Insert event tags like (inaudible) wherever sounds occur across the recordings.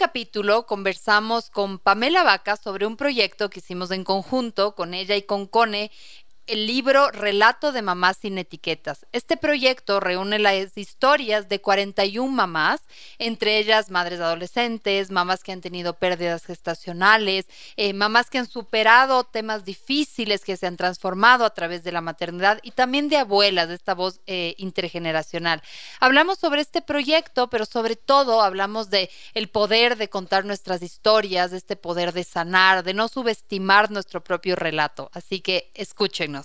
capítulo conversamos con Pamela Vaca sobre un proyecto que hicimos en conjunto con ella y con Cone el libro Relato de Mamás sin Etiquetas. Este proyecto reúne las historias de 41 mamás, entre ellas madres adolescentes, mamás que han tenido pérdidas gestacionales, eh, mamás que han superado temas difíciles que se han transformado a través de la maternidad y también de abuelas, de esta voz eh, intergeneracional. Hablamos sobre este proyecto, pero sobre todo hablamos de el poder de contar nuestras historias, de este poder de sanar, de no subestimar nuestro propio relato. Así que escúchenos.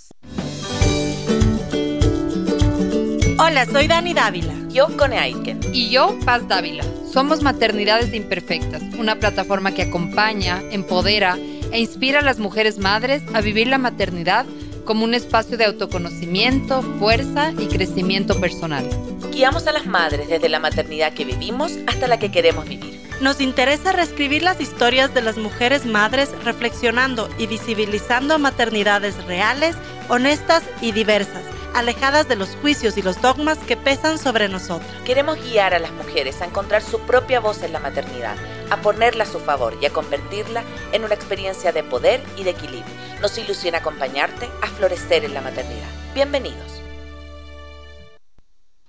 Hola, soy Dani Dávila. Yo, Cone Aiken. Y yo, Paz Dávila. Somos Maternidades Imperfectas, una plataforma que acompaña, empodera e inspira a las mujeres madres a vivir la maternidad como un espacio de autoconocimiento, fuerza y crecimiento personal. Guiamos a las madres desde la maternidad que vivimos hasta la que queremos vivir. Nos interesa reescribir las historias de las mujeres madres reflexionando y visibilizando maternidades reales, honestas y diversas alejadas de los juicios y los dogmas que pesan sobre nosotras. Queremos guiar a las mujeres a encontrar su propia voz en la maternidad, a ponerla a su favor y a convertirla en una experiencia de poder y de equilibrio. Nos ilusiona acompañarte a florecer en la maternidad. Bienvenidos.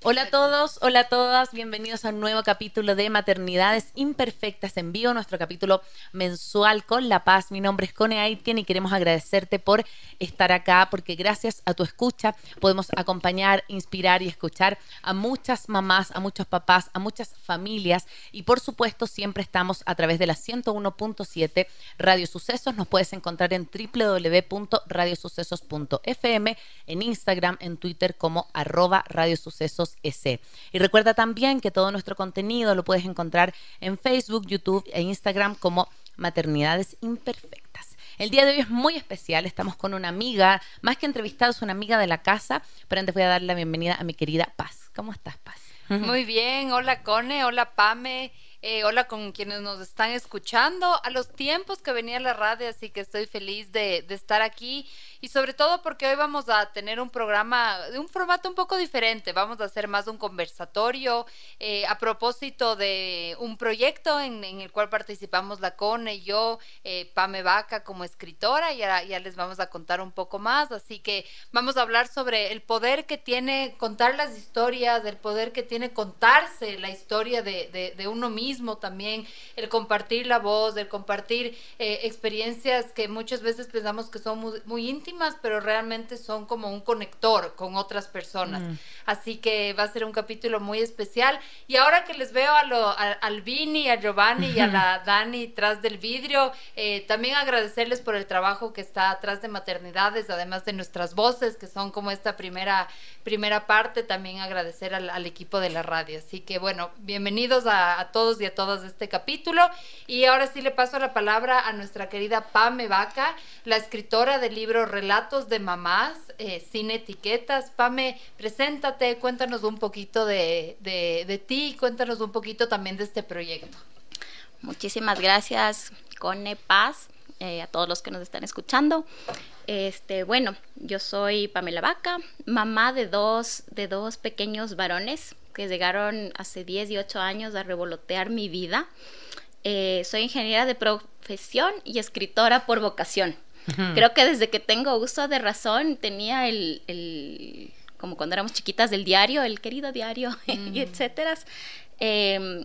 Hola a todos, hola a todas, bienvenidos a un nuevo capítulo de Maternidades Imperfectas en vivo, nuestro capítulo mensual con La Paz. Mi nombre es Cone Aitken y queremos agradecerte por estar acá porque gracias a tu escucha podemos acompañar, inspirar y escuchar a muchas mamás, a muchos papás, a muchas familias y por supuesto siempre estamos a través de la 101.7 Radio Sucesos. Nos puedes encontrar en www.radiosucesos.fm, en Instagram, en Twitter como arroba Radio Y recuerda también que todo nuestro contenido lo puedes encontrar en Facebook, YouTube e Instagram como Maternidades Imperfectas. El día de hoy es muy especial, estamos con una amiga, más que entrevistados, una amiga de la casa, pero antes voy a darle la bienvenida a mi querida Paz. ¿Cómo estás, Paz? Muy bien, hola Cone, hola Pame. Eh, hola con quienes nos están escuchando, a los tiempos que venía la radio, así que estoy feliz de, estar aquí y sobre todo porque hoy vamos a tener un programa de un formato un poco diferente. Vamos a hacer más un conversatorio eh, a propósito de un proyecto en, el cual participamos la CONE y yo, eh, Pame Vaca como escritora, y ya, ya les vamos a contar un poco más. Así que vamos a hablar sobre el poder que tiene contar las historias, el poder que tiene contarse la historia de, de, uno mismo también, el compartir la voz, el compartir eh, experiencias que muchas veces pensamos que son muy, muy íntimas pero realmente son como un conector con otras personas. Mm. Así que va a ser un capítulo muy especial. Y ahora que les veo a lo, al Vini, a Giovanni y a la (laughs) Dani tras del vidrio, eh, también agradecerles por el trabajo que está atrás de maternidades, además de nuestras voces, que son como esta primera, primera parte, también agradecer al, equipo de la radio. Así que bueno, bienvenidos a, a todos y a todas de este capítulo. Y ahora sí le paso la palabra a nuestra querida Pame Vaca, la escritora del libro relatos de mamás eh, sin etiquetas. Pame, preséntate, cuéntanos un poquito de, de, ti, cuéntanos un poquito también de este proyecto. Muchísimas gracias, Cone Paz, eh, a todos los que nos están escuchando. Este, bueno, yo soy Pamela Vaca, mamá de dos, de dos pequeños varones que llegaron hace 10 y 8 años a revolotear mi vida. Eh, soy ingeniera de profesión y escritora por vocación. Creo que desde que tengo uso de razón tenía el, como cuando éramos chiquitas del diario, el querido diario, (laughs) y mm. etcétera. Em,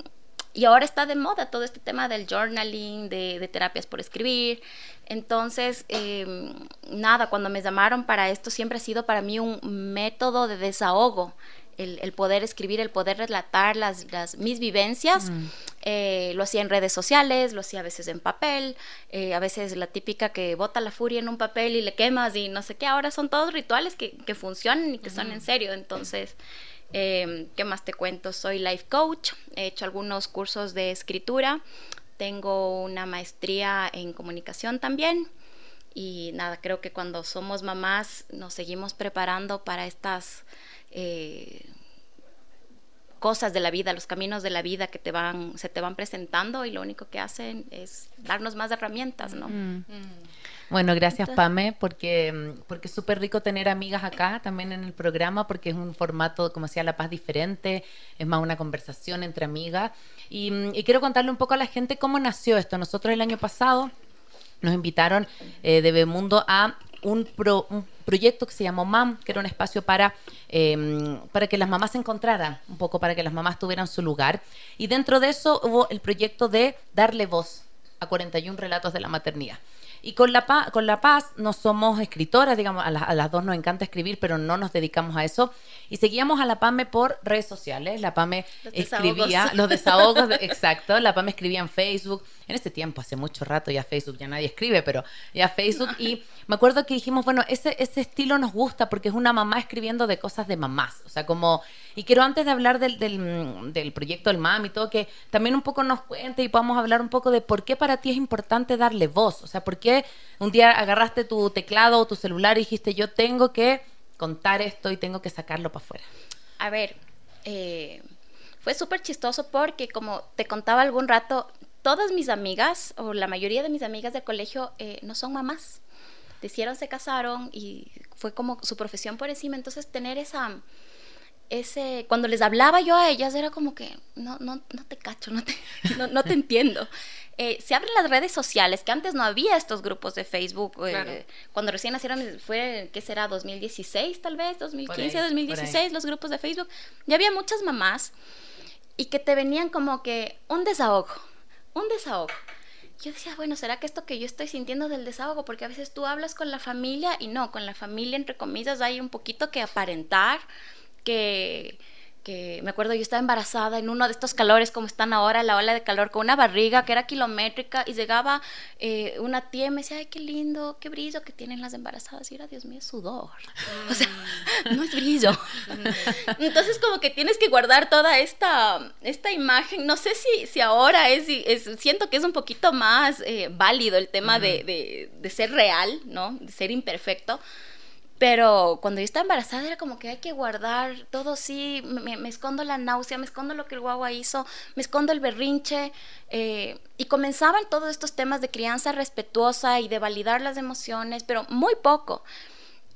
y ahora está de moda todo este tema del journaling, de, terapias por escribir. Entonces, em, nada, cuando me llamaron para esto siempre ha sido para mí un método de desahogo el, poder escribir, el poder relatar las, mis vivencias. Mm. Eh, lo hacía en redes sociales, lo hacía a veces en papel, eh, a veces la típica que bota la furia en un papel y le quemas y no sé qué. Ahora son todos rituales que, que funcionan y que son en serio. Entonces, eh, ¿qué más te cuento? Soy life coach, he hecho algunos cursos de escritura, tengo una maestría en comunicación también. Y nada, creo que cuando somos mamás nos seguimos preparando para estas eh, cosas de la vida, los caminos de la vida que te van, se te van presentando y lo único que hacen es darnos más herramientas, ¿no? Mm. Mm. Bueno, gracias Pame, porque, mm, porque es súper rico tener amigas acá también en el programa, porque es un formato, como decía, La Paz diferente, es más una conversación entre amigas. Y, y quiero contarle un poco a la gente cómo nació esto. Nosotros el año pasado nos invitaron eh, de Bemundo a un, proyecto que se llamó MAM, que era un espacio para, eh, para que las mamás se encontraran, un poco para que las mamás tuvieran su lugar. Y dentro de eso hubo el proyecto de darle voz a 41 relatos de la maternidad. Y con la, paz, con la Paz no somos escritoras, digamos, a, a, las dos nos encanta escribir, pero no nos dedicamos a eso. Y seguíamos a la PAME por redes sociales. La PAME los escribía desahogos. los desahogos, de, exacto. La PAME escribía en Facebook. En ese tiempo, hace mucho rato, ya Facebook, ya nadie escribe, pero ya Facebook. Y me acuerdo que dijimos, bueno, ese, ese estilo nos gusta porque es una mamá escribiendo de cosas de mamás. O sea, como. Y quiero antes de hablar del, del, del proyecto del MAM y todo, que también un poco nos cuente y podamos hablar un poco de por qué para ti es importante darle voz. O sea, por qué un día agarraste tu teclado o tu celular y dijiste, yo tengo que contar esto y tengo que sacarlo para afuera. A ver, eh, fue súper chistoso porque como te contaba algún rato, todas mis amigas o la mayoría de mis amigas del colegio eh, no son mamás. Te hicieron, se casaron y fue como su profesión por encima. Entonces tener esa ese, cuando les hablaba yo a ellas era como que no, no, no te cacho, no te, no, no te (laughs) entiendo. Eh, se abren las redes sociales, que antes no había estos grupos de Facebook. Eh, claro. cuando recién nacieron, fue, ¿qué será? 2016 tal vez, 2015, ahí, 2016, los grupos de Facebook. Ya había muchas mamás y que te venían como que un desahogo, un desahogo. Yo decía, bueno, ¿será que esto que yo estoy sintiendo del desahogo? Porque a veces tú hablas con la familia y no, con la familia, entre comillas, hay un poquito que aparentar que, que me acuerdo yo estaba embarazada en uno de estos calores como están ahora, la ola de calor, con una barriga que era kilométrica y llegaba eh, una tía y me decía, ay, qué lindo, qué brillo que tienen las embarazadas. Y era, Dios mío, sudor. Mm. O sea, (laughs) no es brillo. Entonces como que tienes que guardar toda esta, esta imagen. No sé si, si ahora es, es siento que es un poquito más eh, válido el tema mm. de, de, de ser real, ¿no? De ser imperfecto pero cuando yo estaba embarazada era como que hay que guardar todo sí, me, me escondo la náusea, me escondo lo que el guagua hizo, me escondo el berrinche. Eh, y comenzaban todos estos temas de crianza respetuosa y de validar las emociones, pero muy poco.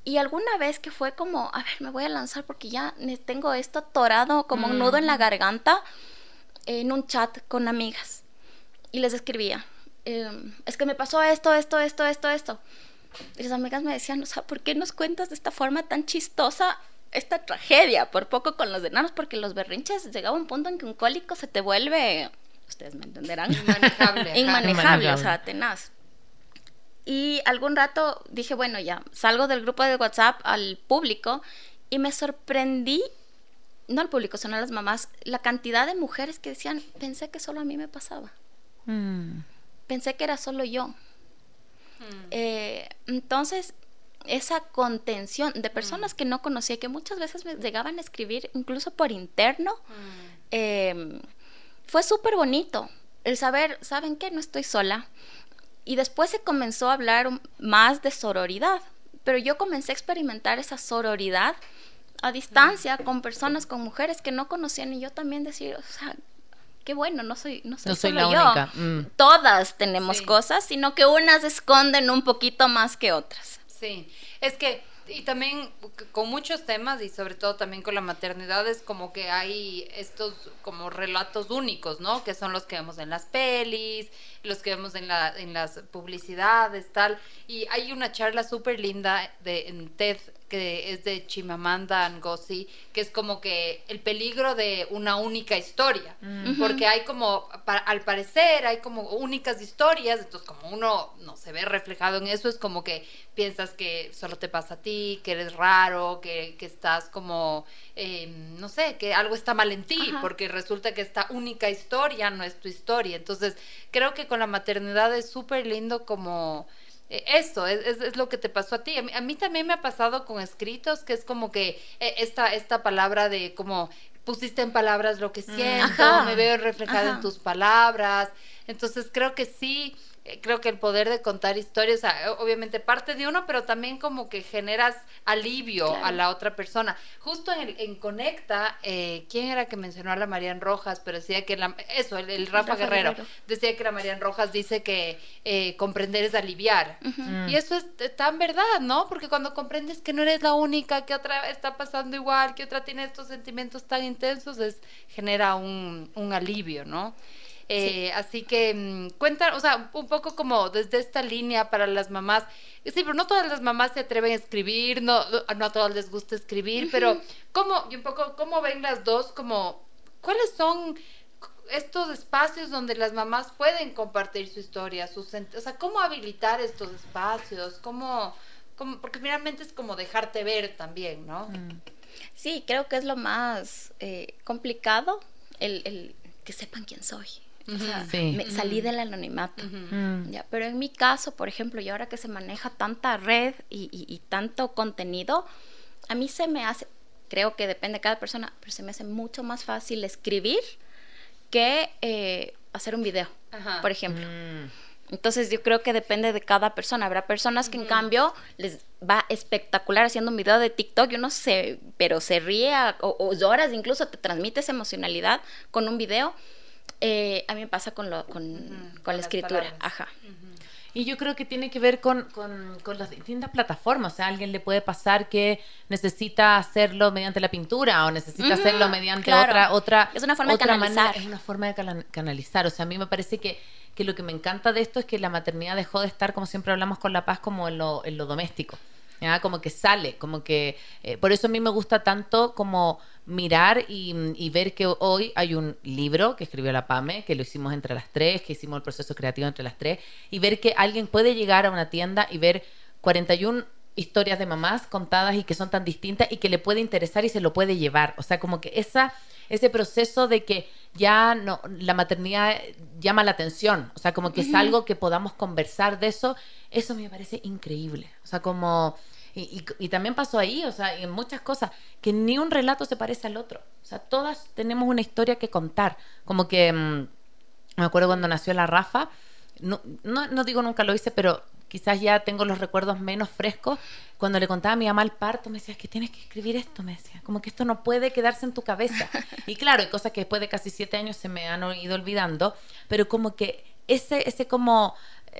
Y alguna vez que fue como, a ver, me voy a lanzar porque ya tengo esto atorado como mm. un nudo en la garganta, en un chat con amigas. Y les escribía, eh, es que me pasó esto, esto, esto, esto, esto. Y las amigas me decían, o sea, ¿por qué nos cuentas de esta forma tan chistosa esta tragedia? Por poco con los enanos, porque los berrinches llegaba un punto en que un cólico se te vuelve, ustedes me entenderán, inmanejable, inmanejable, o sea, tenaz. Y algún rato dije, bueno, ya, salgo del grupo de WhatsApp al público y me sorprendí, no al público, sino a las mamás, la cantidad de mujeres que decían, pensé que solo a mí me pasaba. Mm. Pensé que era solo yo. Eh, entonces, esa contención de personas que no conocía, que muchas veces me llegaban a escribir incluso por interno, eh, fue súper bonito. El saber, ¿saben qué? No estoy sola. Y después se comenzó a hablar más de sororidad, pero yo comencé a experimentar esa sororidad a distancia con personas, con mujeres que no conocían y yo también decir, o sea, qué bueno, no soy, no soy, no soy solo la yo. única. Mm. Todas tenemos sí. cosas, sino que unas esconden un poquito más que otras. Sí, es que y también con muchos temas y sobre todo también con la maternidad es como que hay estos como relatos únicos, ¿no? Que son los que vemos en las pelis, los que vemos en, la, en las publicidades, tal. Y hay una charla súper linda de, en TED que es de Chimamanda Ngozi, que es como que el peligro de una única historia, porque hay como, pa, al parecer, hay como únicas historias, entonces como uno no se ve reflejado en eso, es como que piensas que solo te pasa a ti, que eres raro, que, que estás como, eh, no sé, que algo está mal en ti, Ajá. porque resulta que esta única historia no es tu historia, entonces creo que con la maternidad es súper lindo como eso es, es, es, lo que te pasó a ti. A mí, a mí, también me ha pasado con escritos, que es como que eh, esta, esta palabra de como pusiste en palabras lo que siento, Ajá. me veo reflejada en tus palabras. Entonces creo que sí, eh, creo que el poder de contar historias, obviamente parte de uno, pero también como que generas alivio a la otra persona. Justo en, en Conecta, eh, ¿quién era que mencionó a la Marian Rojas? Pero decía que la, eso, el, Rafa, Guerrero, decía que la Marian Rojas dice que eh, comprender es aliviar. Mm. Y eso es tan verdad, ¿no? Porque cuando comprendes que no eres la única, que otra está pasando igual, que otra tiene estos sentimientos tan intensos, es, genera un, un alivio, ¿no? Eh, así que mm, cuentan, o sea, un poco como desde esta línea para las mamás. Sí, pero no todas las mamás se atreven a escribir, no, no a todas les gusta escribir, pero ¿cómo, y un poco, cómo ven las dos, como, cuáles son estos espacios donde las mamás pueden compartir su historia, sus, o sea, cómo habilitar estos espacios, cómo, cómo, porque finalmente es como dejarte ver también, ¿no? Mm. Sí, creo que es lo más eh, complicado, el, el que sepan quién soy. O sea, me salí del anonimato. Mm. ya, pero en mi caso, por ejemplo, y ahora que se maneja tanta red y, tanto contenido, a mí se me hace, creo que depende de cada persona, pero se me hace mucho más fácil escribir que eh, hacer un video, por ejemplo. Mm. Entonces yo creo que depende de cada persona. Habrá personas que en cambio les va espectacular haciendo un video de TikTok yo no sé, pero se ríe o, o lloras, incluso te transmites emocionalidad con un video eh, a mí me pasa con, lo, con, la escritura. Ajá. Y yo creo que tiene que ver con, las distintas plataformas. O sea, a alguien le puede pasar que necesita hacerlo mediante la pintura o necesita hacerlo mediante otra, otra. Es una forma de canalizar. es una forma de canalizar. O sea, a mí me parece que, que, lo que me encanta de esto es que la maternidad dejó de estar, como siempre hablamos con La Paz, como en lo, en lo doméstico. Como que sale, como que... Eh, por eso a mí me gusta tanto como mirar y, ver que hoy hay un libro que escribió la PAME, que lo hicimos entre las tres, que hicimos el proceso creativo entre las tres, y ver que alguien puede llegar a una tienda y ver 41 historias de mamás contadas y que son tan distintas y que le puede interesar y se lo puede llevar. O sea, como que esa, ese proceso de que ya no, la maternidad llama la atención, o sea, como que es algo que podamos conversar de eso, eso me parece increíble. O sea, como y, también pasó ahí, o sea, en muchas cosas, que ni un relato se parece al otro. O sea, todas tenemos una historia que contar. Como que mm, me acuerdo cuando nació la Rafa, no, no, digo nunca lo hice, pero quizás ya tengo los recuerdos menos frescos. Cuando le contaba a mi mamá el parto, me decía, es que tienes que escribir esto, me decía, como que esto no puede quedarse en tu cabeza. (laughs) Y claro, hay cosas que después de casi siete años se me han ido olvidando, pero como que ese, ese como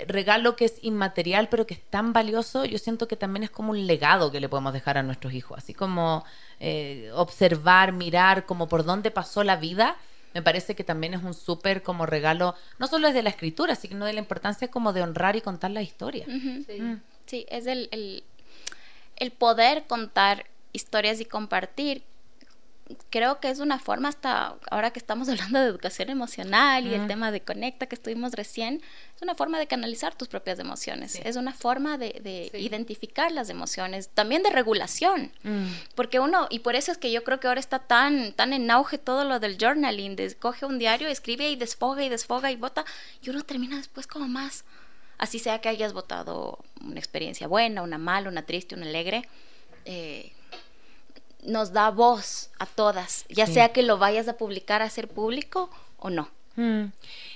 regalo que es inmaterial, pero que es tan valioso, yo siento que también es como un legado que le podemos dejar a nuestros hijos, así como eh, observar, mirar como por dónde pasó la vida, me parece que también es un súper como regalo, no solo es de la escritura, sino de la importancia como de honrar y contar la historia. Mm. sí. es el, el, el poder contar historias y compartir creo que es una forma hasta ahora que estamos (laughs) hablando de educación emocional y el tema de conecta que estuvimos recién, es una forma de canalizar tus propias emociones, es una forma de, identificar las emociones, también de regulación, mm. porque uno, y por eso es que yo creo que ahora está tan, tan en auge todo lo del journaling, de coge un diario, escribe y desfoga y desfoga y vota, y uno termina después como más, así sea que hayas votado una experiencia buena, una mala, una triste, una alegre, eh, nos da voz a todas, ya sea que lo vayas a publicar a ser público o no. Mm.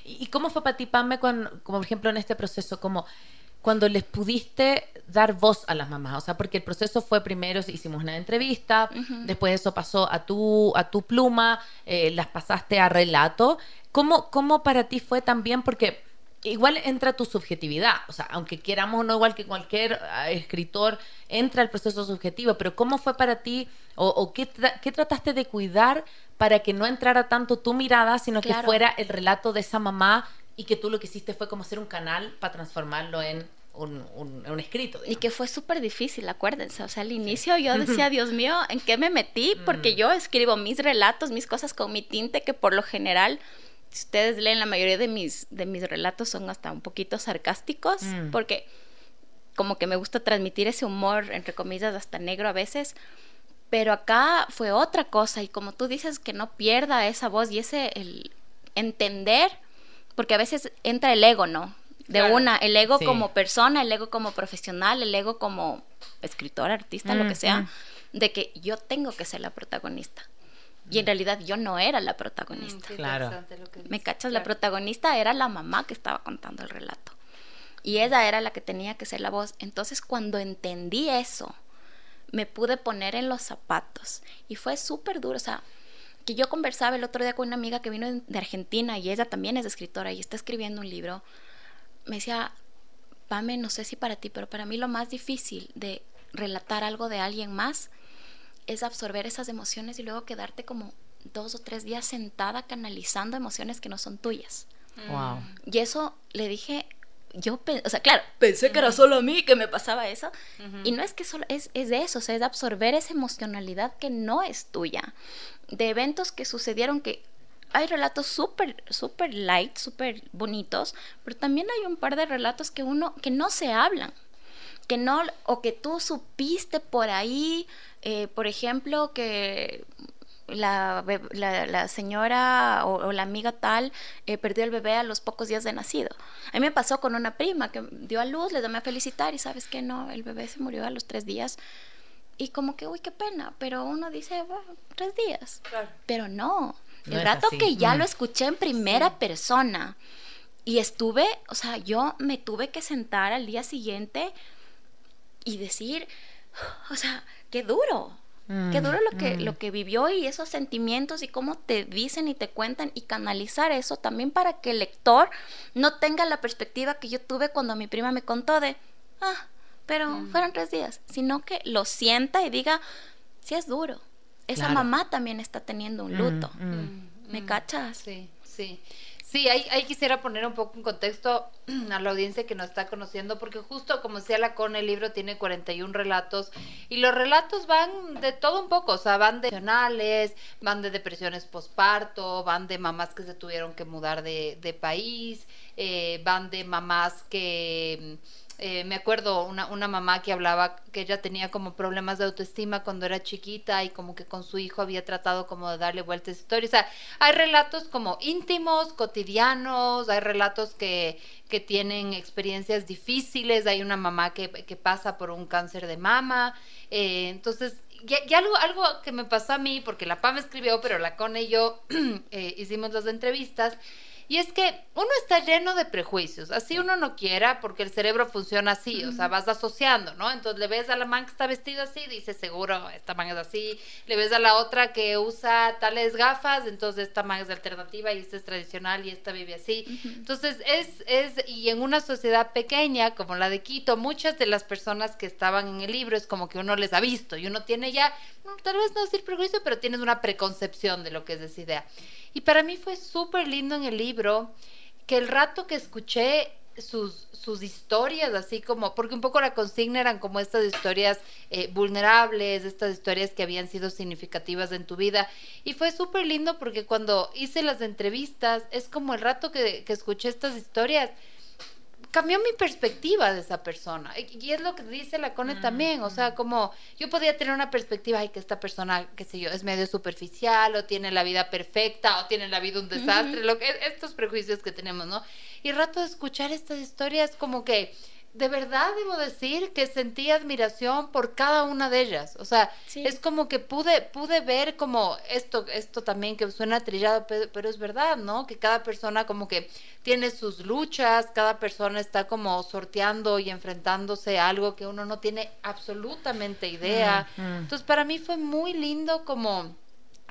¿Y cómo fue para ti, Pame, como por ejemplo en este proceso, como cuando les pudiste dar voz a las mamás? O sea, porque el proceso fue primero, hicimos una entrevista, después eso pasó a tu, a tu pluma, eh, las pasaste a relato. ¿Cómo, ¿Cómo para ti fue también? Porque igual entra tu subjetividad, o sea, aunque queramos no igual que cualquier ah, escritor, entra el proceso subjetivo, pero ¿cómo fue para ti o, qué, trataste de cuidar para que no entrara tanto tu mirada, sino que fuera el relato de esa mamá y que tú lo que hiciste fue como hacer un canal para transformarlo en un, escrito. Y que fue súper difícil, acuérdense. O sea, al inicio yo (laughs) decía, Dios mío, ¿en qué me metí? Porque mm. yo escribo mis relatos, mis cosas con mi tinte, que por lo general si ustedes leen la mayoría de mis, de mis relatos son hasta un poquito sarcásticos, mm. porque como que me gusta transmitir ese humor, entre comillas, hasta negro a veces, pero acá fue otra cosa y como tú dices, que no pierda esa voz y ese el entender, porque a veces entra el ego, ¿no? De una, el ego como persona, el ego como profesional, el ego como escritor, artista, lo que sea, mm, mm. de que yo tengo que ser la protagonista. Y en realidad yo no era la protagonista. Mm, claro. ¿Me cachas? La protagonista era la mamá que estaba contando el relato. Y ella era la que tenía que ser la voz. Entonces cuando entendí eso, me pude poner en los zapatos. Y fue súper duro. O sea, que yo conversaba el otro día con una amiga que vino de Argentina y ella también es escritora y está escribiendo un libro. Me decía, Pame, no sé si para ti, pero para mí lo más difícil de relatar algo de alguien más es absorber esas emociones y luego quedarte como dos o tres días sentada canalizando emociones que no son tuyas. Wow. Y eso le dije, yo, o sea, claro, pensé que era solo a mí que me pasaba eso. Y no es que solo, es, es de eso, o sea, es de absorber esa emocionalidad que no es tuya. De eventos que sucedieron que hay relatos súper, súper light, súper bonitos, pero también hay un par de relatos que uno, que no se hablan, que no, o que tú supiste por ahí, eh, por ejemplo, que la, la, señora o, la amiga tal eh, perdió el bebé a los pocos días de nacido. A mí me pasó con una prima que dio a luz, le llamé a felicitar y sabes que no, el bebé se murió a los tres días. Y como que, uy, qué pena, pero uno dice, bueno, tres días. Pero no, el rato que ya lo mm. escuché en primera persona y estuve, o sea, yo me tuve que sentar al día siguiente y decir, o sea, qué duro, Qué mm, duro lo que, mm. lo que vivió y esos sentimientos y cómo te dicen y te cuentan y canalizar eso también para que el lector no tenga la perspectiva que yo tuve cuando mi prima me contó de, ah, pero mm. fueron tres días, sino que lo sienta y diga, sí es duro. Esa mamá también está teniendo un luto. ¿Me cachas? Sí, sí. Sí, ahí, ahí, quisiera poner un poco en contexto (clears throat) a la audiencia que nos está conociendo, porque justo como decía la con el libro tiene 41 relatos y los relatos van de todo un poco, o sea, van de emocionales, van de depresiones posparto, van de mamás que se tuvieron que mudar de, de país, eh, van de mamás que eh, me acuerdo una, una mamá que hablaba que ella tenía como problemas de autoestima cuando era chiquita y como que con su hijo había tratado como de darle vueltas a historia. O sea, hay relatos como íntimos, cotidianos, hay relatos que, que tienen experiencias difíciles, hay una mamá que, que pasa por un cáncer de mama. Eh, entonces, y, algo, algo que me pasó a mí, porque la PA me escribió, pero la Cone y yo (clears throat) eh, hicimos las entrevistas, y es que uno está lleno de prejuicios, así uno no quiera, porque el cerebro funciona así, o sea, vas asociando, ¿no? Entonces le ves a la man que está vestida así, dice seguro, esta man es así, le ves a la otra que usa tales gafas, entonces esta man es alternativa y esta es tradicional y esta vive así. Entonces es, es, y en una sociedad pequeña como la de Quito, muchas de las personas que estaban en el libro es como que uno les ha visto y uno tiene ya, tal vez no decir prejuicio, pero tienes una preconcepción de lo que es esa idea. Y para mí fue súper lindo en el libro que el rato que escuché sus, sus historias, así como, porque un poco la consigna eran como estas historias eh, vulnerables, estas historias que habían sido significativas en tu vida. Y fue súper lindo porque cuando hice las entrevistas, es como el rato que, que escuché estas historias, cambió mi perspectiva de esa persona. Y es lo que dice la Cone mm, también, o sea, mm. como yo podía tener una perspectiva, ay, que esta persona, qué sé yo, es medio superficial, o tiene la vida perfecta, o tiene la vida un desastre, lo que, estos prejuicios que tenemos, ¿no? Y rato de escuchar estas historias como que de verdad debo decir que sentí admiración por cada una de ellas. O sea, es como que pude, pude ver como esto, esto también que suena trillado, pero, es verdad, ¿no? Que cada persona como que tiene sus luchas, cada persona está como sorteando y enfrentándose a algo que uno no tiene absolutamente idea. Mm, mm. Entonces, para mí fue muy lindo como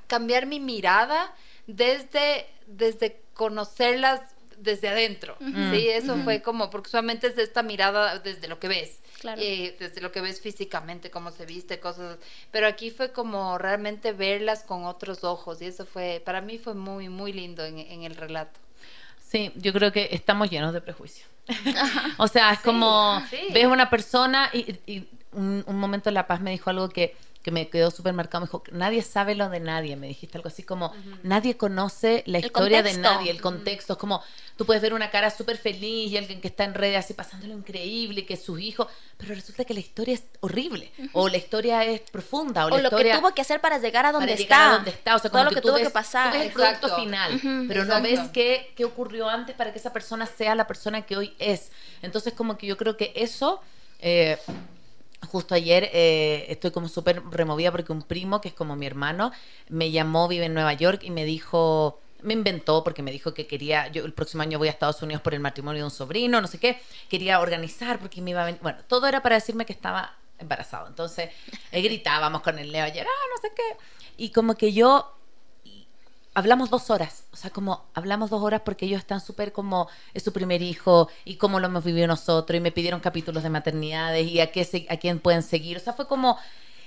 cambiar mi mirada desde, desde conocerlas desde adentro, ¿sí? Eso fue como, porque solamente es esta mirada desde lo que ves, eh, desde lo que ves físicamente, cómo se viste, cosas, pero aquí fue como realmente verlas con otros ojos y eso fue, para mí fue muy, muy lindo en, el relato. Sí, yo creo que estamos llenos de prejuicios. o sea, es como, ves una persona y, un, un momento La Paz me dijo algo que que me quedó súper marcado, me dijo, nadie sabe lo de nadie, me dijiste algo así como, nadie conoce la historia de nadie, el contexto, es como, tú puedes ver una cara súper feliz y alguien que está en redes así pasándolo increíble, que es su hijo, pero resulta que la historia es horrible, o la historia es profunda, o, la lo que tuvo que hacer para llegar a donde está, a donde está, o sea, todo lo que, tuvo que pasar. Tú ves el producto final, pero no ves qué, qué ocurrió antes para que esa persona sea la persona que hoy es. Entonces, como que yo creo que eso... Eh, Justo ayer eh, estoy como súper removida porque un primo, que es como mi hermano, me llamó, vive en Nueva York y me dijo, me inventó porque me dijo que quería, yo el próximo año voy a Estados Unidos por el matrimonio de un sobrino, no sé qué, quería organizar porque me iba a venir, bueno, todo era para decirme que estaba embarazado. Entonces, eh, gritábamos con el Leo ayer, ah, no sé qué. Y como que yo hablamos dos horas, o sea, como hablamos dos horas porque ellos están súper como, es su primer hijo y cómo lo hemos vivido nosotros y me pidieron capítulos de maternidades y a, qué a quién pueden seguir, o sea, fue como,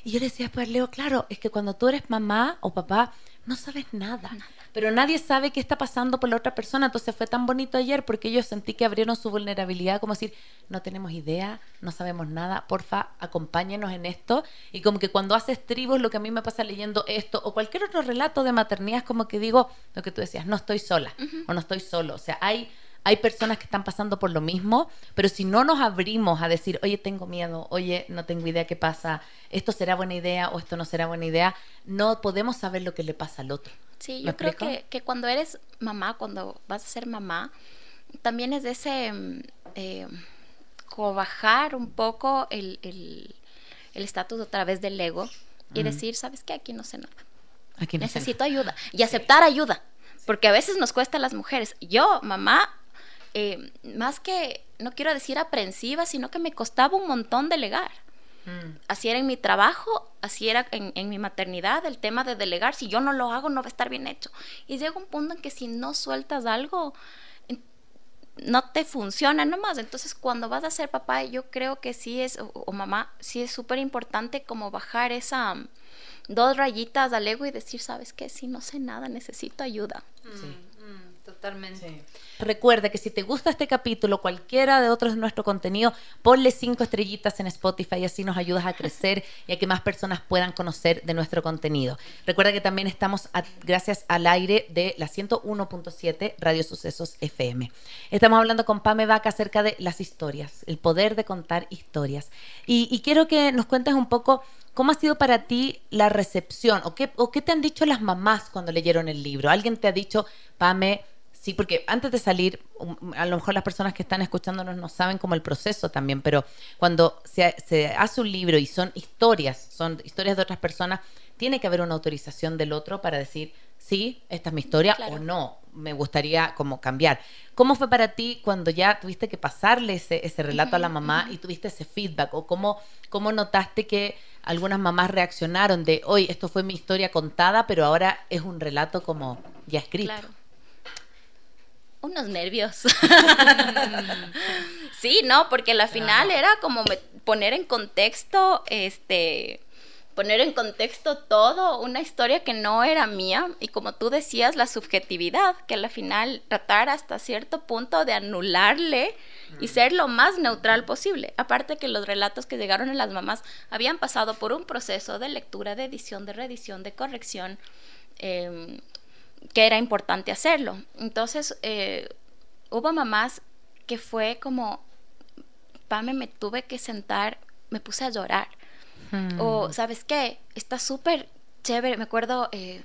y yo le decía, pues Leo, claro, es que cuando tú eres mamá o papá, no sabes nada. Pero nadie sabe qué está pasando por la otra persona. Entonces fue tan bonito ayer porque yo sentí que abrieron su vulnerabilidad, como decir, no tenemos idea, no sabemos nada, porfa, acompáñenos en esto. Y como que cuando haces tribus, lo que a mí me pasa leyendo esto o cualquier otro relato de maternidad es como que digo lo que tú decías, no estoy sola o no estoy solo. O sea, hay hay personas que están pasando por lo mismo, pero si no nos abrimos a decir, oye, tengo miedo, oye, no tengo idea qué pasa, esto será buena idea o esto no será buena idea, no podemos saber lo que le pasa al otro. Sí, yo creo que, que, cuando eres mamá, cuando vas a ser mamá, también es de ese mm, eh, cobajar un poco el estatus el, a través del ego y decir, ¿sabes qué? Aquí no sé nada. Aquí Necesito ayuda y aceptar ayuda. Porque a veces nos cuesta a las mujeres. Yo, mamá, eh, más que, no quiero decir aprensiva, sino que me costaba un montón delegar. Mm. Así era en mi trabajo, así era en, mi maternidad, el tema de delegar, si yo no lo hago no va a estar bien hecho. Y llega un punto en que si no sueltas algo, no te funciona nomás. Entonces, cuando vas a ser papá, yo creo que sí es, o, mamá, sí es súper importante como bajar esa dos rayitas al ego y decir, ¿sabes qué? Si no sé nada, necesito ayuda. Mm, totalmente. Recuerda que si te gusta este capítulo, cualquiera de otros de nuestro contenido, ponle cinco estrellitas en Spotify y así nos ayudas a crecer y a que más personas puedan conocer de nuestro contenido. Recuerda que también estamos gracias al aire de la 101.7 Radio Sucesos FM. Estamos hablando con Pame Vaca acerca de las historias, el poder de contar historias. Y, quiero que nos cuentes un poco ¿Cómo ha sido para ti la recepción? ¿O qué, ¿O qué te han dicho las mamás cuando leyeron el libro? ¿Alguien te ha dicho, Pame, Sí, porque antes de salir, um, a lo mejor las personas que están escuchándonos no saben cómo el proceso también, pero cuando se, hace un libro y son historias, son historias de otras personas, tiene que haber una autorización del otro para decir, sí, esta es mi historia o no, me gustaría como cambiar. ¿Cómo fue para ti cuando ya tuviste que pasarle ese, ese relato a la mamá y tuviste ese feedback? ¿O cómo, cómo notaste que algunas mamás reaccionaron de, hoy esto fue mi historia contada, pero ahora es un relato como ya escrito? Claro unos nervios. (laughs) sí, no, porque la final era como poner en contexto, este, poner en contexto todo, una historia que no era mía y como tú decías, la subjetividad, que a la final tratar hasta cierto punto de anularle y mm. ser lo más neutral posible. Aparte que los relatos que llegaron a las mamás habían pasado por un proceso de lectura, de edición, de reedición, de corrección. Eh, que era importante hacerlo. Entonces, eh, hubo mamás que fue como, Pame, me tuve que sentar, me puse a llorar. O, hmm. ¿sabes qué? Está súper chévere. Me acuerdo, eh,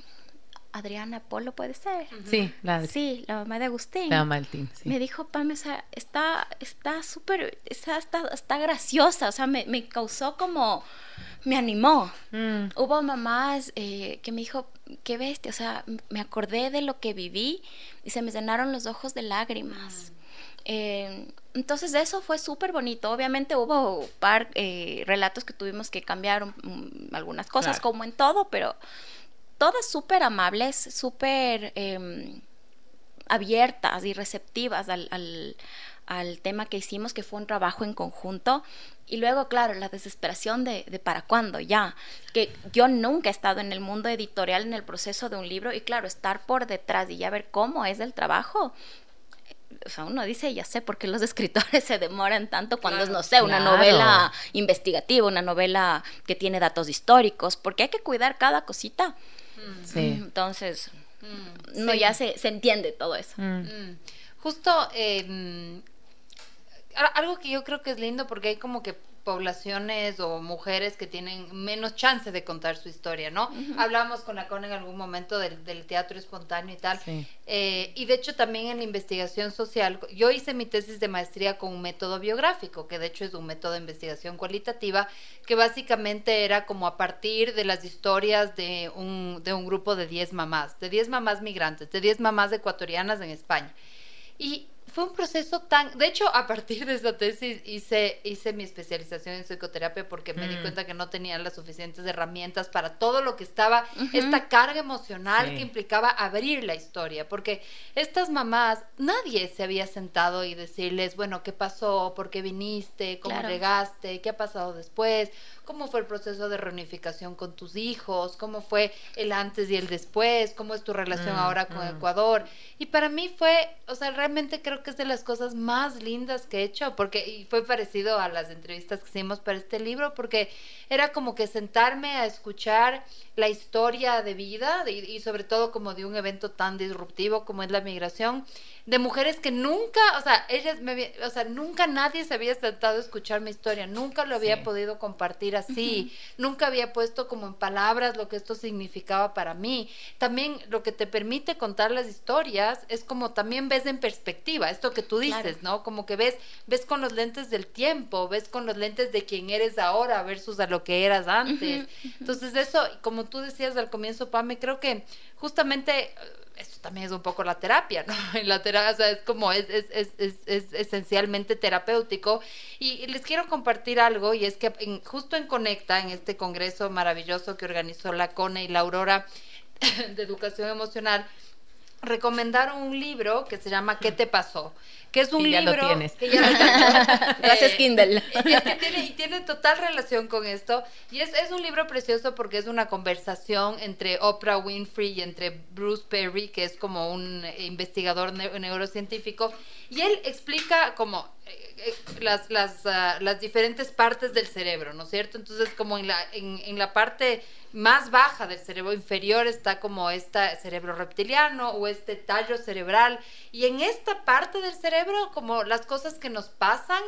Adriana Polo, ¿puede ser? Sí, la, sí, la mamá de Agustín. La mamá Me dijo, Pame, o sea, está súper, está, está, está, graciosa. O sea, me, me causó como me animó. Mm. Hubo mamás eh, que me dijo, qué bestia, o sea, me acordé de lo que viví y se me llenaron los ojos de lágrimas. Mm. Eh, entonces eso fue súper bonito. Obviamente hubo un par eh, relatos que tuvimos que cambiar algunas cosas, como en todo, pero todas súper amables, súper em, abiertas y receptivas al, al tema que hicimos, que fue un trabajo en conjunto. Y luego, claro, la desesperación de, de, para cuándo, ya. Que yo nunca he estado en el mundo editorial en el proceso de un libro y claro, estar por detrás y ya ver cómo es el trabajo. O sea, uno dice, ya sé por qué los (laughs) escritores se demoran tanto cuando es, no sé, una novela investigativa, una novela que tiene datos históricos, porque hay que cuidar cada cosita. Mm. Sí. Entonces, mm, no, ya se, se, entiende todo eso. Mm. Justo, eh, algo que yo creo que es lindo porque hay como que poblaciones o mujeres que tienen menos chance de contar su historia, ¿no? Hablamos con la CON en algún momento del, teatro espontáneo y tal. Eh, y de hecho también en la investigación social, yo hice mi tesis de maestría con un método biográfico, que de hecho es un método de investigación cualitativa, que básicamente era como a partir de las historias de un, de un grupo de 10 mamás, de 10 mamás migrantes, de 10 mamás ecuatorianas en España. Y fue un proceso tan... De hecho, a partir de esa tesis hice, hice mi especialización en psicoterapia porque me di mm. cuenta que no tenía las suficientes herramientas para todo lo que estaba, esta carga emocional que implicaba abrir la historia. Porque estas mamás, nadie se había sentado y decirles, bueno, ¿qué pasó? ¿Por qué viniste? ¿Cómo llegaste? ¿Qué ha pasado después? cómo fue el proceso de reunificación con tus hijos, cómo fue el antes y el después, cómo es tu relación mm, ahora con mm. Ecuador. Y para mí fue, o sea, realmente creo que es de las cosas más lindas que he hecho, porque y fue parecido a las entrevistas que hicimos para este libro, porque era como que sentarme a escuchar la historia de vida y, sobre todo como de un evento tan disruptivo como es la migración, de mujeres que nunca, o sea, ellas me, o sea, nunca nadie se había sentado a escuchar mi historia, nunca lo había podido compartir así, nunca había puesto como en palabras lo que esto significaba para mí. También lo que te permite contar las historias es como también ves en perspectiva, esto que tú dices, ¿no? Como que ves, ves con los lentes del tiempo, ves con los lentes de quién eres ahora versus a lo que eras antes. Entonces eso, como tú decías al comienzo, Pame, creo que justamente esto también es un poco la terapia, ¿no? (laughs) La terapia es como, es, es, es, es, esencialmente terapéutico. Y, les quiero compartir algo, y es que justo en Conecta, en este congreso maravilloso que organizó la CONE y la Aurora (laughs) de Educación Emocional, recomendaron un libro que se llama ¿Qué te pasó? Que es un libro que ya lo Gracias (laughs) eh, Kindle. Es que tiene, y tiene total relación con esto. Y es, es un libro precioso porque es una conversación entre Oprah Winfrey y entre Bruce Perry, que es como un investigador neurocientífico. Y él explica como eh, eh, las, las, ah, las diferentes partes del cerebro, ¿no es cierto? Entonces, como en la, en, en la parte más baja del cerebro inferior está como este cerebro reptiliano o este tallo cerebral. Y en esta parte del cerebro, como las cosas que nos pasan,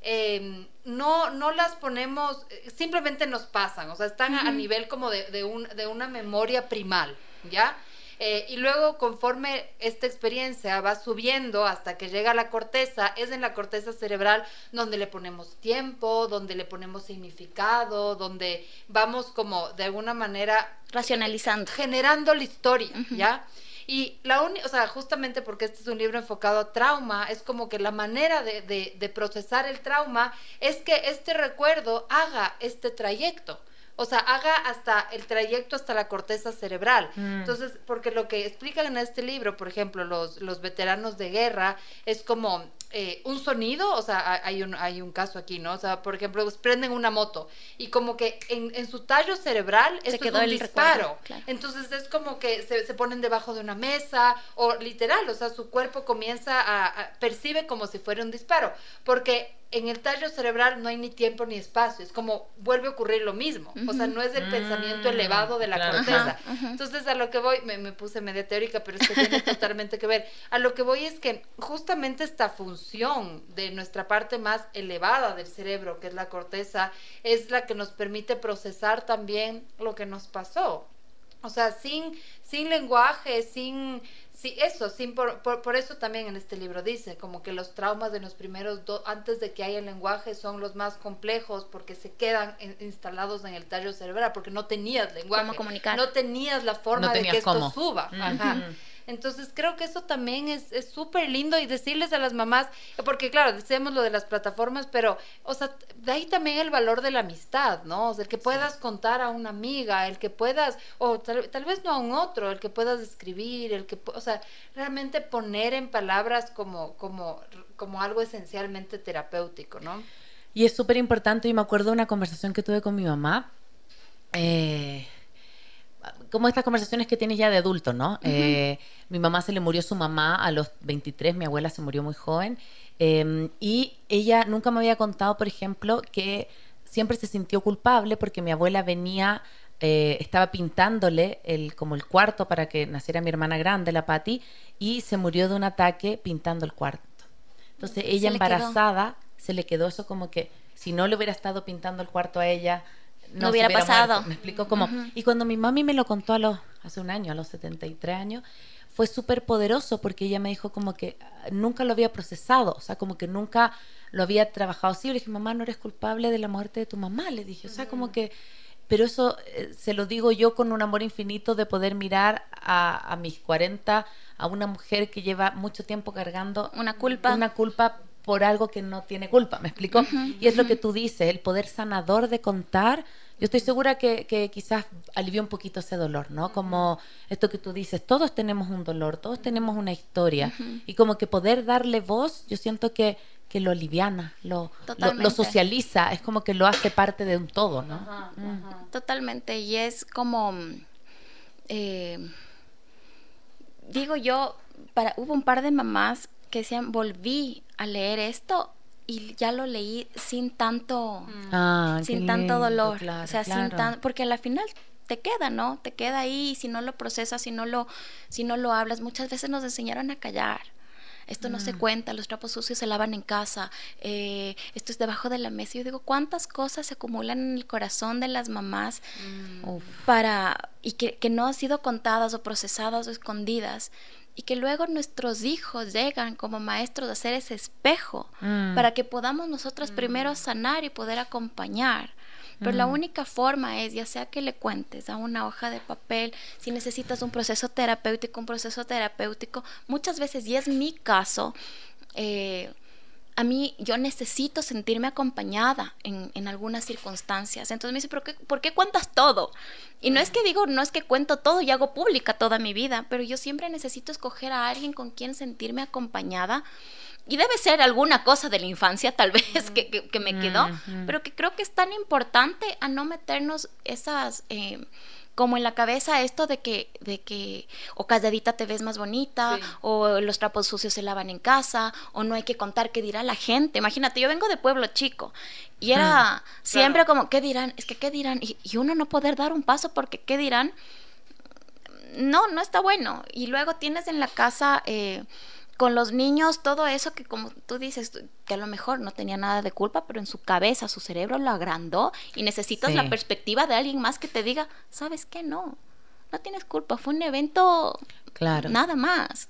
em, no, no las ponemos, simplemente nos pasan, o sea, están a nivel como de, de, un, de una memoria primal, ¿ya? Eh, y luego, conforme esta experiencia va subiendo hasta que llega a la corteza, es en la corteza cerebral donde le ponemos tiempo, donde le ponemos significado, donde vamos como de alguna manera racionalizando, generando la historia, ¿ya? Y la única, o sea, justamente porque este es un libro enfocado a trauma, es como que la manera de, de procesar el trauma es que este recuerdo haga este trayecto o sea, haga hasta el trayecto hasta la corteza cerebral. Mm. Entonces, porque lo que explican en este libro, por ejemplo, los, los veteranos de guerra, es como eh, un sonido, o sea, hay un, hay un caso aquí, ¿no? O sea, por ejemplo, prenden una moto y como que en, en su tallo cerebral se quedó es un el disparo. Entonces es como que se, se, ponen debajo de una mesa o literal, o sea, su cuerpo comienza a, percibe como si fuera un disparo, porque en el tallo cerebral no hay ni tiempo ni espacio, es como vuelve a ocurrir lo mismo, o sea, no es el pensamiento mm, elevado de la corteza. Entonces a lo que voy, me, me puse media teórica, pero es que tiene (laughs) totalmente que ver, a lo que voy es que justamente esta función de nuestra parte más elevada del cerebro, que es la corteza, es la que nos permite procesar también lo que nos pasó. O sea, sin, sin lenguaje, sin, sí, eso, sin por, por, eso también en este libro dice, como que los traumas de los primeros, dos antes de que haya lenguaje, son los más complejos porque se quedan instalados en el tallo cerebral, porque no tenías lenguaje. comunicar? No tenías la forma de que esto suba. Ajá. Entonces creo que eso también es súper lindo y decirles a las mamás, porque claro, decíamos lo de las plataformas, pero, o sea, de ahí también el valor de la amistad, ¿no? O sea, el que puedas contar a una amiga, el que puedas, o tal, vez no a un otro, el que puedas escribir, el que, o sea, realmente poner en palabras como, como, como algo esencialmente terapéutico, ¿no? Y es súper importante, y me acuerdo de una conversación que tuve con mi mamá. Eh, como estas conversaciones que tienes ya de adulto, ¿no? Eh, mi mamá se le murió su mamá a los 23, mi abuela se murió muy joven, em, y ella nunca me había contado, por ejemplo, que siempre se sintió culpable porque mi abuela venía, eh, estaba pintándole el, como el cuarto para que naciera mi hermana grande, la Patti, y se murió de un ataque pintando el cuarto. Entonces ella embarazada se le quedó eso como que si no le hubiera estado pintando el cuarto a ella, no, hubiera, pasado. Me explico como. Y cuando mi mami me lo contó a los, hace un año, a los 73 años, fue súper poderoso porque ella me dijo como que ah, nunca lo había procesado, o sea, como que nunca lo había trabajado así. le dije, mamá, no eres culpable de la muerte de tu mamá, le dije, o sea, como que pero eso eh, se lo digo yo con un amor infinito de poder mirar a, a, mis 40 a una mujer que lleva mucho tiempo cargando una culpa una culpa por algo que no tiene culpa, ¿me explico? y es lo que tú dices, el poder sanador de contar yo estoy segura que, que quizás alivió un poquito ese dolor, ¿no? Como esto que tú dices, todos tenemos un dolor, todos tenemos una historia. Y como que poder darle voz, yo siento que, que lo aliviana, lo, lo, socializa, es como que lo hace parte de un todo, ¿no? Mm. Totalmente, y es como, eh, digo yo, para, hubo un par de mamás que decían, volví a leer esto y ya lo leí sin tanto ah, sin tanto dolor o sea sin tan porque al final te queda no te queda ahí si no lo procesas si no lo si no lo hablas muchas veces nos enseñaron a callar esto no se mm. cuenta, los trapos sucios se lavan en casa, eh, esto es debajo de la mesa. Yo digo, ¿cuántas cosas se acumulan en el corazón de las mamás mm. para y que, que no han sido contadas o procesadas o escondidas? Y que luego nuestros hijos llegan como maestros a ser ese espejo mm. para que podamos nosotros mm. primero sanar y poder acompañar. Pero la mm. única forma es, ya sea que le cuentes a una hoja de papel, si necesitas un proceso terapéutico, un proceso terapéutico, muchas veces, y es mi caso, eh, a mí yo necesito sentirme acompañada en, en, algunas circunstancias. Entonces me dice, ¿por qué, ¿por qué cuentas todo? Y no es que digo, no es que cuento todo y hago pública toda mi vida, pero yo siempre necesito escoger a alguien con quien sentirme acompañada. Y debe ser alguna cosa de la infancia, tal vez, que, que, me quedó, pero que creo que es tan importante a no meternos esas... Eh, como en la cabeza esto de que, de que o calladita te ves más bonita, o los trapos sucios se lavan en casa, o no hay que contar qué dirá la gente. Imagínate, yo vengo de pueblo chico y era siempre como, ¿qué dirán? Es que, ¿qué dirán? Y, y, uno no poder dar un paso porque, ¿qué dirán? No, no está bueno. Y luego tienes en la casa... Eh, con los niños, todo eso que como tú dices, que a lo mejor no tenía nada de culpa, pero en su cabeza, su cerebro lo agrandó y necesitas la perspectiva de alguien más que te diga, ¿sabes qué? No, no tienes culpa, fue un evento, claro. nada más.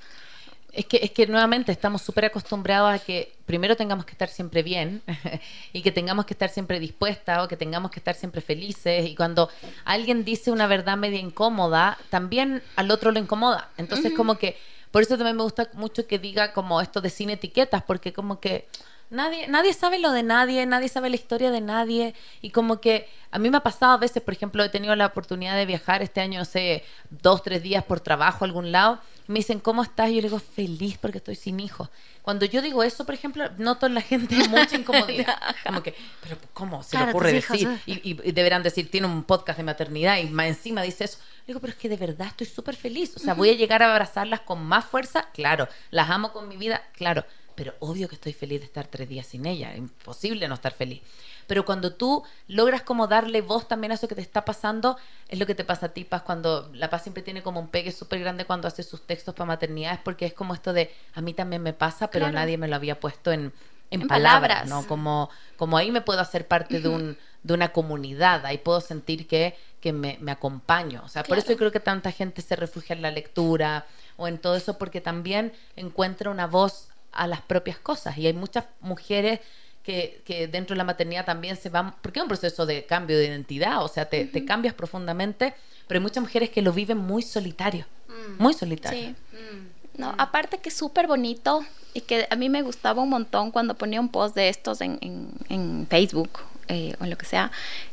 Es que, es que nuevamente estamos súper acostumbrados a que primero tengamos que estar siempre bien (laughs) y que tengamos que estar siempre dispuestas o que tengamos que estar siempre felices. Y cuando alguien dice una verdad media incómoda, también al otro lo incomoda. Entonces, como que por eso también me gusta mucho que diga como esto de sin etiquetas, porque como que nadie, nadie sabe lo de nadie, nadie sabe la historia de nadie. Y como que a mí me ha pasado a veces, por ejemplo, he tenido la oportunidad de viajar este año, no sé, dos, tres días por trabajo a algún lado. Y me dicen, ¿cómo estás? Y yo le digo, feliz porque estoy sin hijos. Cuando yo digo eso, por ejemplo, noto en la gente (laughs) mucha incomodidad. como que, ¿pero cómo se le ocurre decir? Y, y, deberán decir, tiene un podcast de maternidad y más encima dice eso. Digo, pero es que de verdad estoy súper feliz. O sea, voy a llegar a abrazarlas con más fuerza, claro. Las amo con mi vida, claro. Pero obvio que estoy feliz de estar tres días sin ella. Imposible no estar feliz. Pero cuando tú logras como darle voz también a eso que te está pasando, es lo que te pasa a ti, Paz, cuando La Paz siempre tiene como un pegue súper grande cuando hace sus textos para maternidades, porque es como esto de, a mí también me pasa, pero nadie me lo había puesto en, en, palabras, ¿no? Como, como ahí me puedo hacer parte de, un, de una comunidad, ahí puedo sentir que que me, me acompaño. O sea, por eso yo creo que tanta gente se refugia en la lectura o en todo eso, porque también encuentra una voz a las propias cosas. Y hay muchas mujeres que, que, dentro de la maternidad también se van, porque es un proceso de cambio de identidad, o sea, te, te cambias profundamente, pero hay muchas mujeres que lo viven muy solitario, mm. muy solitario. Sí. Mm. No, aparte que es súper bonito y que a mí me gustaba un montón cuando ponía un post de estos en, en, en Facebook eh, o en lo que sea,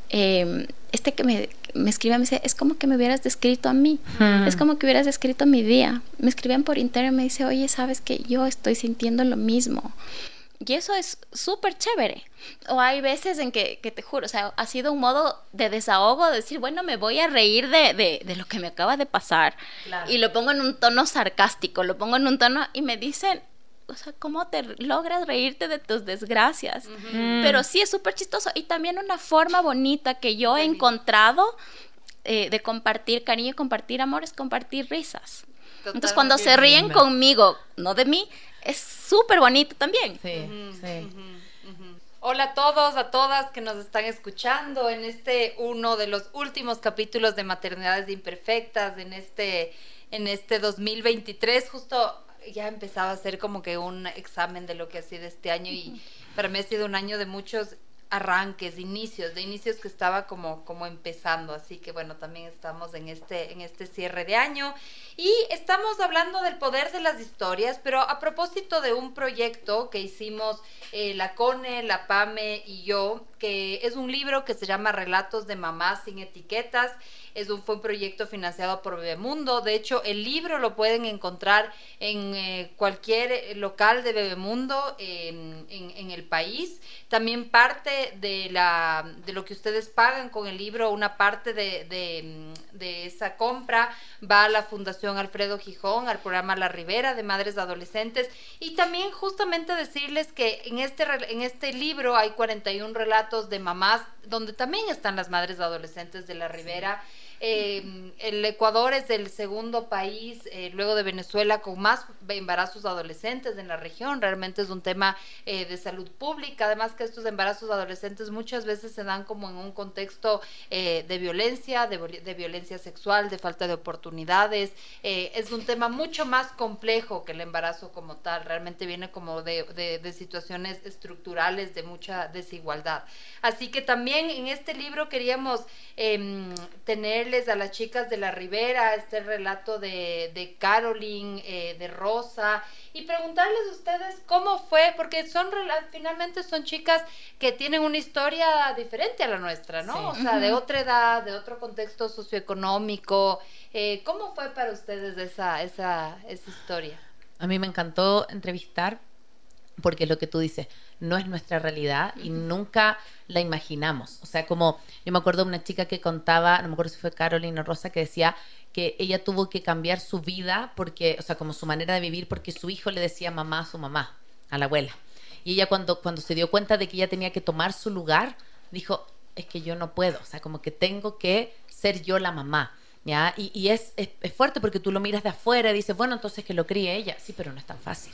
eh, este que me, me escribe me dice, es como que me hubieras descrito a mí, es como que hubieras descrito mi día. Me escriben por internet, me dice, oye, sabes que yo estoy sintiendo lo mismo. Y eso es súper chévere. O hay veces en que, que, te juro, o sea, ha sido un modo de desahogo, de decir, bueno, me voy a reír de, de, de lo que me acaba de pasar. Y lo pongo en un tono sarcástico, lo pongo en un tono y me dicen, o sea, cómo te logras reírte de tus desgracias. Mm. Pero sí es súper chistoso. Y también una forma bonita que yo he encontrado eh, de compartir cariño y compartir amor es compartir risas. Entonces cuando se ríen conmigo, no de mí, es súper bonito también. Sí, sí. Hola a todos, a todas que nos están escuchando en este uno de los últimos capítulos de Maternidades Imperfectas en este en este 2023 justo ya empezaba a ser como que un examen de lo que ha sido este año y para mí ha sido un año de muchos arranques, inicios, de inicios que estaba como, como empezando, así que bueno, también estamos en este, en este cierre de año. Y estamos hablando del poder de las historias, pero a propósito de un proyecto que hicimos eh, la Cone, la Pame y yo, que es un libro que se llama Relatos de Mamás sin etiquetas, es un, fue un proyecto financiado por Bebemundo. De hecho, el libro lo pueden encontrar en eh, cualquier local de Bebemundo en, en, el país. También parte de, la, de lo que ustedes pagan con el libro, una parte de, de, esa compra va a la Fundación Alfredo Gijón, al programa La Ribera de Madres Adolescentes. Y también justamente decirles que en este, en este libro hay 41 relatos de mamás, donde también están las madres adolescentes de La Ribera. Eh, el Ecuador es el segundo país, eh, luego de Venezuela, con más embarazos adolescentes en la región. Realmente es un tema eh, de salud pública. Además que estos embarazos adolescentes muchas veces se dan como en un contexto de violencia, de, violencia sexual, de falta de oportunidades. es un tema mucho más complejo que el embarazo como tal. Realmente viene como de, situaciones estructurales de mucha desigualdad. Así que también en este libro queríamos em, a las chicas de la Ribera este relato de, de Caroline, eh, de Rosa, y preguntarles a ustedes cómo fue, porque son finalmente son chicas que tienen una historia diferente a la nuestra, ¿no? O sea, de otra edad, de otro contexto socioeconómico. Eh, ¿Cómo fue para ustedes esa, esa, esa historia? A mí me encantó entrevistar porque lo que tú dices no es nuestra realidad y nunca la imaginamos. O sea, como yo me acuerdo de una chica que contaba, no me acuerdo si fue Carolina Rosa, que decía que ella tuvo que cambiar su vida porque, o sea, como su manera de vivir porque su hijo le decía mamá a su mamá, a la abuela. Y ella cuando, cuando se dio cuenta de que ella tenía que tomar su lugar, dijo, es que yo no puedo, o sea, como que tengo que ser yo la mamá. ¿Ya? Y, y es, es, es, fuerte porque tú lo miras de afuera y dices, bueno, entonces que lo críe ella. Sí, pero no es tan fácil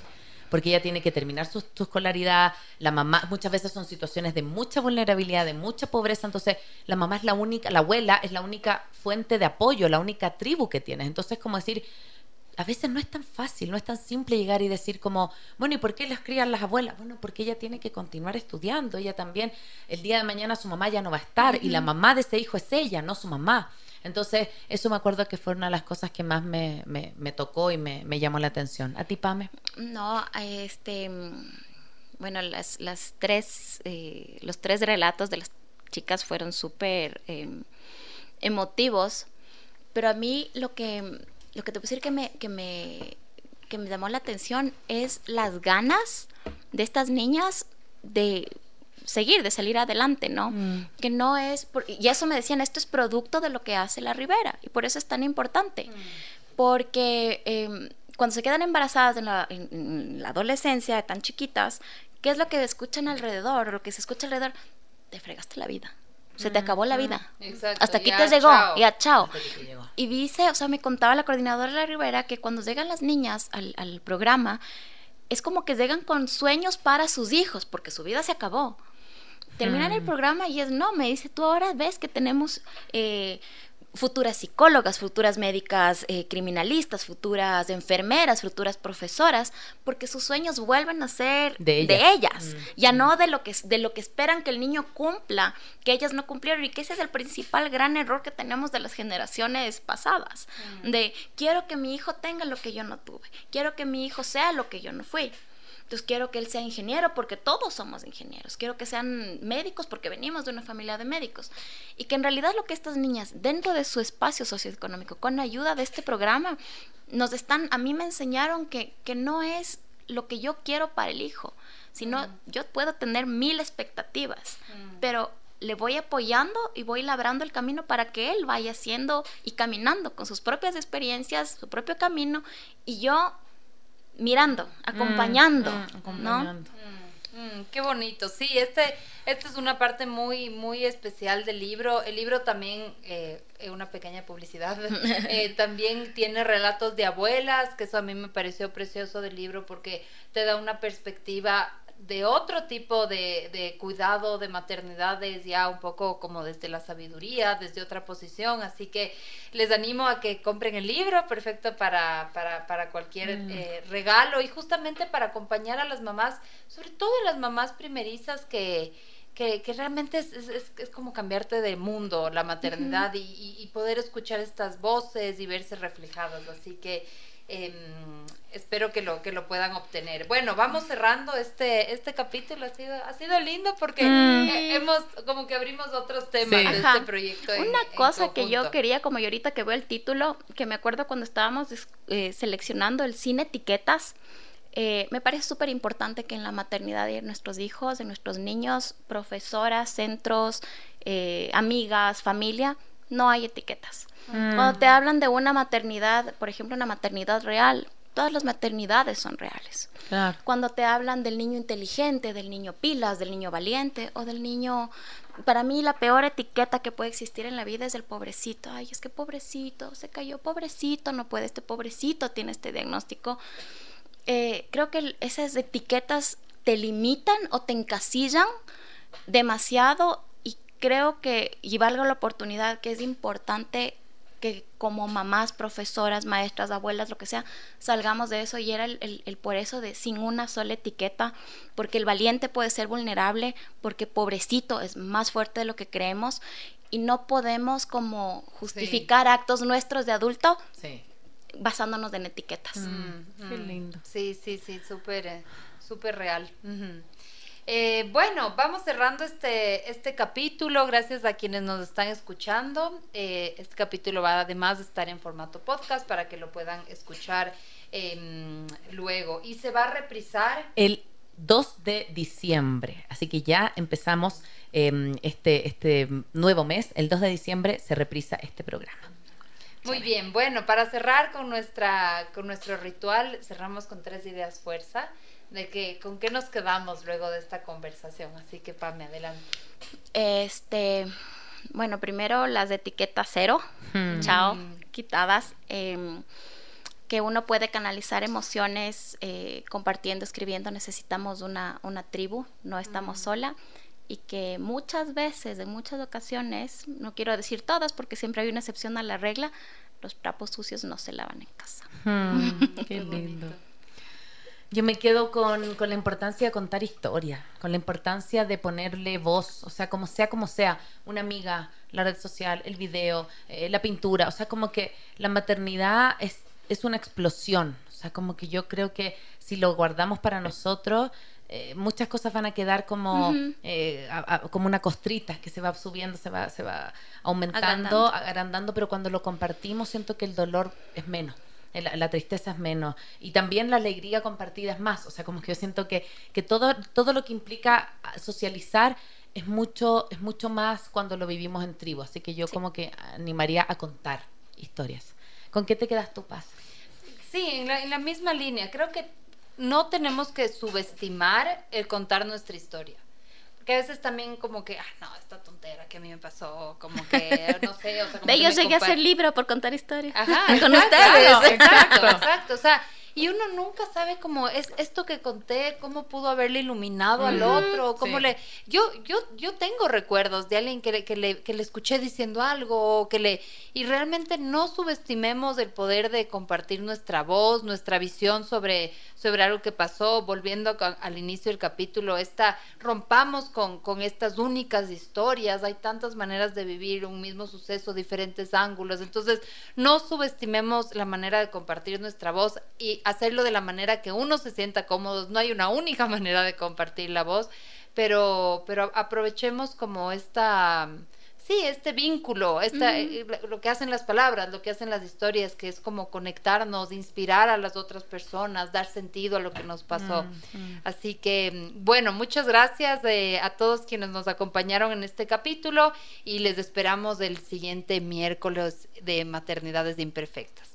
porque ella tiene que terminar su, escolaridad, la mamá, muchas veces son situaciones de mucha vulnerabilidad, de mucha pobreza, entonces la mamá es la única, la abuela es la única fuente de apoyo, la única tribu que tienes. Entonces, como decir, a veces no es tan fácil, no es tan simple llegar y decir como, bueno, ¿y por qué las crían las abuelas? Bueno, porque ella tiene que continuar estudiando, ella también, el día de mañana su mamá ya no va a estar y la mamá de ese hijo es ella, no su mamá. Entonces, eso me acuerdo que fue una de las cosas que más me, me, tocó y me, me, llamó la atención. ¿A ti, Pame? No, este, bueno, las, las tres, eh, los tres relatos de las chicas fueron súper em, emotivos, pero a mí lo que, lo que te puedo decir que me, que me, que me llamó la atención es las ganas de estas niñas de seguir, de salir adelante, ¿no? Mm. Que no es, y eso me decían, esto es producto de lo que hace la Ribera, y por eso es tan importante, mm. porque em, cuando se quedan embarazadas en la, en, la, adolescencia, tan chiquitas, ¿qué es lo que escuchan alrededor? Lo que se escucha alrededor, te fregaste la vida. Se te acabó la vida. Hasta aquí te llegó. y Ya, chao. Y dice, o sea, me contaba la coordinadora de la Ribera que cuando llegan las niñas al, al programa, es como que llegan con sueños para sus hijos, porque su vida se acabó terminar el mm. programa y es, no, me dice, tú ahora ves que tenemos eh, futuras psicólogas, futuras médicas eh, criminalistas, futuras enfermeras, futuras profesoras, porque sus sueños vuelven a ser de ellas, mm. ya no de lo, que, de lo que esperan que el niño cumpla, que ellas no cumplieron, y que ese es el principal gran error que tenemos de las generaciones pasadas, mm. de quiero que mi hijo tenga lo que yo no tuve, quiero que mi hijo sea lo que yo no fui. Entonces quiero que él sea ingeniero porque todos somos ingenieros. Quiero que sean médicos porque venimos de una familia de médicos. Y que en realidad lo que estas niñas, dentro de su espacio socioeconómico, con ayuda de este programa, nos están, a mí me enseñaron que, que no es lo que yo quiero para el hijo, sino mm. yo puedo tener mil expectativas, mm. pero le voy apoyando y voy labrando el camino para que él vaya haciendo y caminando con sus propias experiencias, su propio camino, y yo mirando, mm, acompañando, mm, ¿no? Mm, qué bonito, sí, este esta es una parte muy, muy especial del libro. El libro también, eh, una pequeña publicidad, (laughs) eh, también tiene relatos de abuelas, que eso a mí me pareció precioso del libro porque te da una perspectiva de otro tipo de, de, cuidado de maternidades, ya un poco como desde la sabiduría, desde otra posición. Así que les animo a que compren el libro, perfecto para, para, para cualquier mm. eh, regalo y justamente para acompañar a las mamás, sobre todo a las mamás primerizas que, que, que realmente es, es, es, como cambiarte de mundo la maternidad y, y, y poder escuchar estas voces y verse reflejadas. Así que eh, espero que lo, que lo puedan obtener. Bueno, vamos cerrando este, este capítulo. Ha sido, ha sido lindo porque mm. hemos, como que abrimos otros temas de este proyecto. Una cosa que yo quería, como yo ahorita que veo el título, que me acuerdo cuando estábamos eh, seleccionando el cine etiquetas. Eh, me parece súper importante que en la maternidad de nuestros hijos, de nuestros niños, profesoras, centros, eh, amigas, familia, no hay etiquetas. Mm. Cuando te hablan de una maternidad, por ejemplo, una maternidad real, todas las maternidades son reales. Cuando te hablan del niño inteligente, del niño pilas, del niño valiente o del niño... Para mí la peor etiqueta que puede existir en la vida es el pobrecito. Ay, es que pobrecito, se cayó, pobrecito, no puede, este pobrecito tiene este diagnóstico. Eh, creo que esas etiquetas te limitan o te encasillan demasiado y creo que, y valga la oportunidad, que es importante que como mamás, profesoras, maestras, abuelas, lo que sea, salgamos de eso y era el, por eso de sin una sola etiqueta, porque el valiente puede ser vulnerable, porque pobrecito es más fuerte de lo que creemos y no podemos como justificar actos nuestros de adulto basándonos en etiquetas. Mm, qué mm. lindo. Sí, sí, sí, súper, eh, súper real. Eh, bueno, vamos cerrando este, este capítulo. Gracias a quienes nos están escuchando. Eh, este capítulo va además de estar en formato podcast para que lo puedan escuchar em, luego. Y se va a reprisar. El 2 de diciembre. Así que ya empezamos em, este, este nuevo mes. El 2 de diciembre se reprisa este programa. Muy bien, bueno, para cerrar con, nuestra, con nuestro ritual, cerramos con tres ideas fuerza de que con qué nos quedamos luego de esta conversación. Así que Pame, adelante. Este, bueno, primero las de etiqueta cero, hmm. chao, quitadas. Em, que uno puede canalizar emociones eh, compartiendo, escribiendo. Necesitamos una, una tribu, no estamos sola. Y que muchas veces, en muchas ocasiones, no quiero decir todas porque siempre hay una excepción a la regla, los trapos sucios no se lavan en casa. Hmm, (laughs) qué lindo. Yo me quedo con, con, la importancia de contar historia, con la importancia de ponerle voz, o sea, como sea, como sea, una amiga, la red social, el video, eh, la pintura, o sea, como que la maternidad es, es una explosión, o sea, como que yo creo que si lo guardamos para nosotros, eh, muchas cosas van a quedar como, eh, como una costrita que se va subiendo, se va, se va aumentando, agrandando, pero cuando lo compartimos siento que el dolor es menos la, tristeza es menos. Y también la alegría compartida es más, o sea, como que yo siento que, que todo, todo lo que implica socializar es mucho, es mucho más cuando lo vivimos en tribu, así que yo como que animaría a contar historias. ¿Con qué te quedas tú, Paz? Sí, en la, en la misma línea, creo que no tenemos que subestimar el contar nuestra historia que a veces también como que, ah, no, esta tontera que a mí me pasó, como que, no sé, o sea, como De ellos llegué a hacer libro por contar historias. Ajá, (laughs) con ustedes. exacto, exacto, o sea, y uno nunca sabe cómo es esto que conté, cómo pudo haberle iluminado al otro, cómo le... Yo, yo, yo tengo recuerdos de alguien que le, que, le, que le escuché diciendo algo, que le... Y realmente no subestimemos el poder de compartir nuestra voz, nuestra visión sobre, sobre algo que pasó, volviendo al inicio del capítulo, esta, rompamos con, con estas únicas historias, hay tantas maneras de vivir un mismo suceso, diferentes ángulos, entonces no subestimemos la manera de compartir nuestra voz y hacerlo de la manera que uno se sienta cómodo. No hay una única (laughs) manera de compartir la voz, pero, pero aprovechemos como esta, sí, este vínculo, esta, eh, lo que hacen las palabras, lo que hacen las historias, que es como conectarnos, inspirar a las otras personas, dar sentido a lo que nos pasó. Así que, bueno, muchas gracias eh, a todos quienes nos acompañaron en este capítulo y les esperamos el siguiente miércoles de Maternidades Imperfectas.